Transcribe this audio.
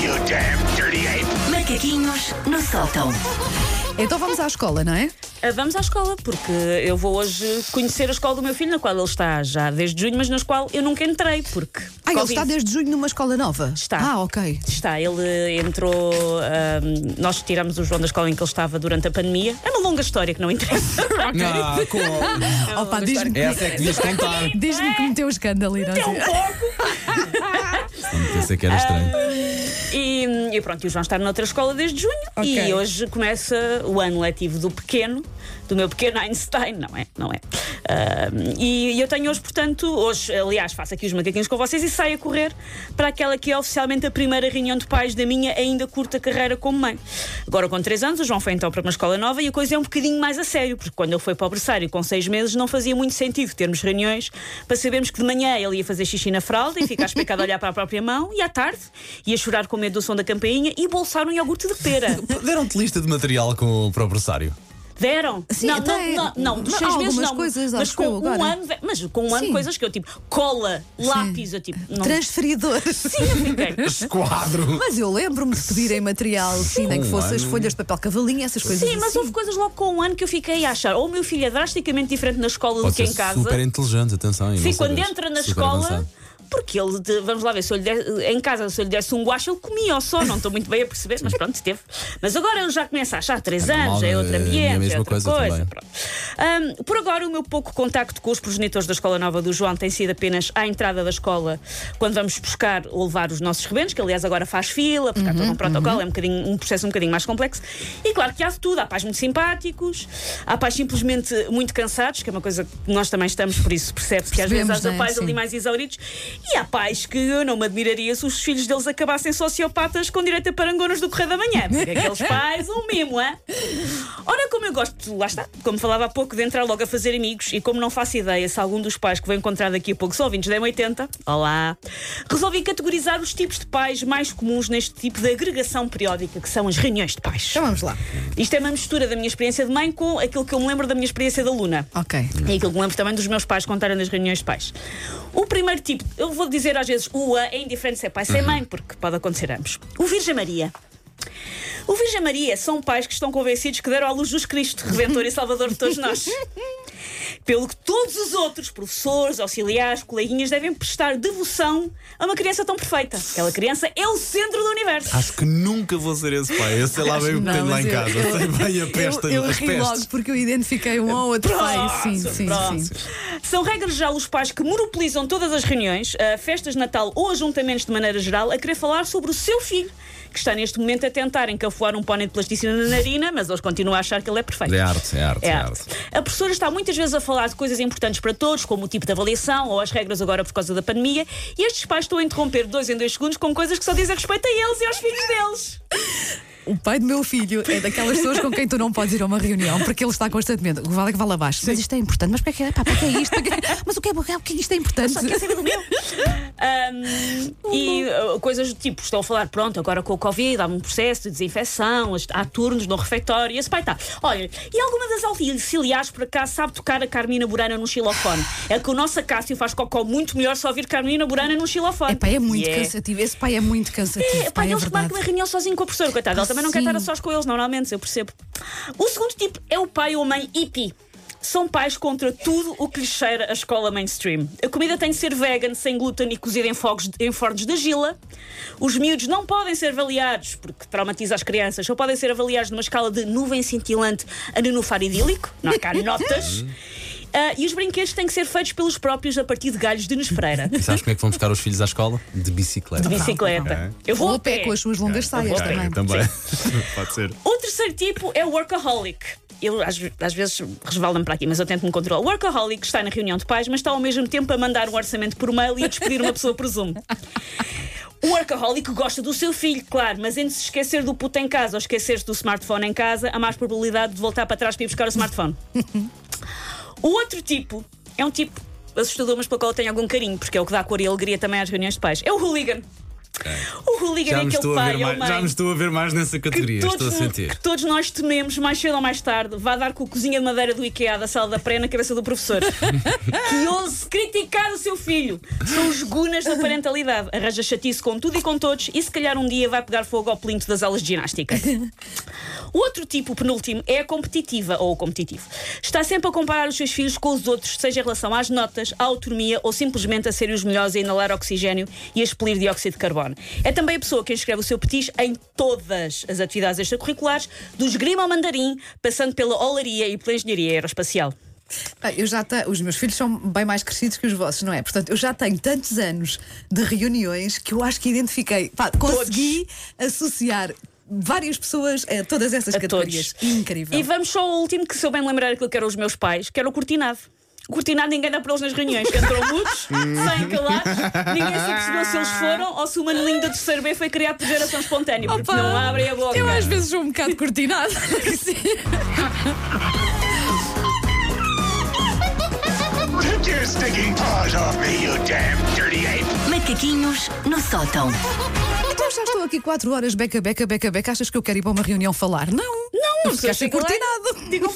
you damn dirty ape! Macaquinhos no sótão. Então vamos à escola, não é? Ah, Vamos à escola, porque eu vou hoje conhecer a escola do meu filho, na qual ele está já desde junho, mas na qual eu nunca entrei, porque. Ah, ele Covid. está desde junho numa escola nova? Está. Ah, ok. Está, ele entrou. ahm, nós tiramos o João da escola em que ele estava durante a pandemia. É uma longa história que não interessa. Ah, com... É Opa, diz-me. Essa é que devias contar. Diz-me que meteu o escândalo e não sei. Pensei que era estranho. E, e pronto, e o João está noutra escola desde junho Ok. e hoje começa o ano letivo do pequeno, do meu pequeno Einstein, não é? Não é? E, e eu tenho hoje, portanto, hoje, aliás, faço aqui os macaquinhos com vocês e saio a correr para aquela que é oficialmente a primeira reunião de pais da minha ainda curta carreira como mãe. Agora, com 3 anos, o João foi então para uma escola nova e a coisa é um bocadinho mais a sério, porque quando ele foi para o berçário com 6 meses não fazia muito sentido termos reuniões para sabermos que de manhã ele ia fazer xixi na fralda e ficar especado a olhar para a própria mão e à tarde ia chorar com medo do som da campainha e bolsar um iogurte de pera. Deram-te lista de material com, para o berçário? Deram? Sim, não, não, não, não, dos mas seis meses algumas não. coisas, mas com um agora. ano, mas com um ano Sim. coisas que eu tipo cola, lápis, eu tipo. Não, Transferidor. Sim, eu fiquei. Esquadro! Mas eu lembro-me de pedirem material, sim, nem que Um fosse as folhas de papel cavalinha, essas coisas Sim, mas assim. houve coisas logo com um ano que eu fiquei a achar. Ou o meu filho é drasticamente diferente na escola do Pode que ser em casa. super inteligente, atenção. e Sim, quando entra na Super escola. avançado. Porque ele, de- vamos lá ver, se eu lhe em casa, se eu lhe desse um guache, ele comia ou só. Não estou muito bem a perceber, mas pronto, teve. Mas agora ele já começa a achar 3 É normal, anos, já é outro é ambiente, mesma é outra coisa coisa. Ahm, por agora, o meu pouco contacto com os progenitores da Escola Nova do João tem sido apenas à entrada da escola, quando vamos buscar ou levar os nossos rebentos, que aliás agora faz fila, porque há todo um protocolo, é um, bocadinho, um processo um bocadinho mais complexo. E claro que há de tudo, há pais muito simpáticos, há pais simplesmente muito cansados, que é uma coisa que nós também estamos, por isso percebe-se que às vezes há é? pais ali mais exauridos. E há pais que eu não me admiraria se os filhos deles acabassem sociopatas com direito a parangonas do Correio da Manhã. Porque aqueles pais, um mimo, é? Ora, como eu gosto, lá está, como falava há pouco, de entrar logo a fazer amigos e como não faço ideia se algum dos pais que vou encontrar daqui a pouco são ouvintes da M80, olá, resolvi categorizar os tipos de pais mais comuns neste tipo de agregação periódica, que são as reuniões de pais. Então vamos lá. Isto é uma mistura da minha experiência de mãe com aquilo que eu me lembro da minha experiência de aluna. Ok. É aquilo que me lembro também dos meus pais contarem nas reuniões de pais. O primeiro tipo, eu vou dizer às vezes o A é indiferente se é pai, se é mãe, porque pode acontecer ambos. O Virgem Maria. O Virgem Maria são pais que estão convencidos que deram à luz Jesus Cristo, Redentor e Salvador de todos nós. Pelo que todos os outros professores, auxiliares, coleguinhas devem prestar devoção a uma criança tão perfeita. Aquela criança é o centro do universo. Acho que nunca vou ser esse pai. Eu sei lá bem o que tenho lá em eu- casa. eu- sei bem a peste, eu eu ri pestes. logo porque eu identifiquei um ou outro pai. Sim, sim, Pronto. sim. São regras já os pais que monopolizam todas as reuniões, a festas de Natal ou ajuntamentos de maneira geral, a querer falar sobre o seu filho, que está neste momento a tentar encafuar um pônei de plasticina na narina, mas eles continuam a achar que ele é perfeito. É arte, é arte, É é arte. arte. A professora está muitas vezes a falar de coisas importantes para todos, como o tipo de avaliação ou as regras agora por causa da pandemia, e estes pais estão a interromper dois em dois segundos com coisas que só dizem respeito a eles e aos filhos deles. O pai do meu filho é daquelas pessoas com quem tu não podes ir a uma reunião porque ele está constantemente. O vale é que vale abaixo. Mas isto é importante. Mas para que, pá, para que é isto? Que- Mas o que é, o que é- o que é que isto é importante? Quer saber do meu? Ahm, e uh, coisas do tipo, estou a falar, pronto, agora com o Covid há um processo de desinfecção, há turnos no refeitório, e esse pai está. Olha, e alguma das auxiliares por acaso sabe tocar a Carmina Burana num xilofone? É que o nosso Acácio faz cocó muito melhor só ouvir Carmina Burana num xilofone. É pá, é muito E é- cansativo. Esse pai é muito cansativo. É, pá, pá, é eles verdade. marcam uma reunião sozinho com a professora, coitado. Também não quer sim. estar a sós com eles, normalmente, eu percebo. O segundo tipo é o pai ou a mãe hippie. São pais contra tudo o que lhes cheira a escola mainstream. A comida tem de ser vegan, sem glúten e cozida em, fogos, em fornos da gila. Os miúdos não podem ser avaliados, porque traumatiza as crianças, só podem ser avaliados numa escala de nuvem cintilante a nenufar idílico. Não há cá notas. Ah, e os brinquedos têm que ser feitos pelos próprios a partir de galhos de Nespreira. E sabes como é que vão buscar os filhos à escola? De bicicleta. De bicicleta. Eu vou Ou a pé com as suas longas saias a pé. também. também. Pode ser. O terceiro tipo é o workaholic. Eu às, às vezes resvalda-me para aqui, mas eu tento me controlar. O workaholic está na reunião de pais, mas está ao mesmo tempo a mandar um orçamento por mail e a despedir uma pessoa por Zoom. O workaholic gosta do seu filho, claro, mas entre se esquecer do puto em casa ou esquecer-se do smartphone em casa, há mais probabilidade de voltar para trás para ir buscar o smartphone. O outro tipo é um tipo assustador, mas pelo qual eu tenho algum carinho, porque é o que dá cor e alegria também às reuniões de pais. É o hooligan. O hooligan Já é aquele pai mais, mãe. já me estou a ver mais nessa categoria, estou a sentir. que todos nós tememos, mais cedo ou mais tarde, vá dar com a cozinha de madeira do IKEA da sala da pré na cabeça do professor. que ouse criticar o seu filho. São os gunas da parentalidade. Arranja chatice com tudo e com todos e se calhar um dia vai pegar fogo ao plinto das aulas de ginástica. O outro tipo, o penúltimo, é a competitiva ou o competitivo. Está sempre a comparar os seus filhos com os outros, seja em relação às notas, à autonomia ou simplesmente a serem os melhores a inalar oxigênio e a expelir dióxido de carbono. É também a pessoa que inscreve o seu petis em todas as atividades extracurriculares, do esgrima ao mandarim, passando pela olaria e pela engenharia aeroespacial. Bem, eu já te- os meus filhos são bem mais crescidos que os vossos, não é? Portanto, eu já tenho tantos anos de reuniões que eu acho que identifiquei, pá, consegui associar várias pessoas a todas essas A categorias. todos. Incrível. E vamos só ao último, que se eu bem lembrar aquilo que eram os meus pais, que era o cortinado. O cortinado ninguém dá para eles nas reuniões. Entram mudos, sem calar, ninguém se percebeu se eles foram ou se o manelinho da terceira B foi criado por geração espontânea. Porque Opa, não abrem a boca. Eu às vezes sou um bocado cortinado. Sim. Take your stinking paws off me, you damn dirty ape! Macaquinhos no sótão. Então já estou aqui quatro horas, beca, beca, beca, beca. Achas que eu quero ir para uma reunião falar? Não. Não, eu ficaste. Digam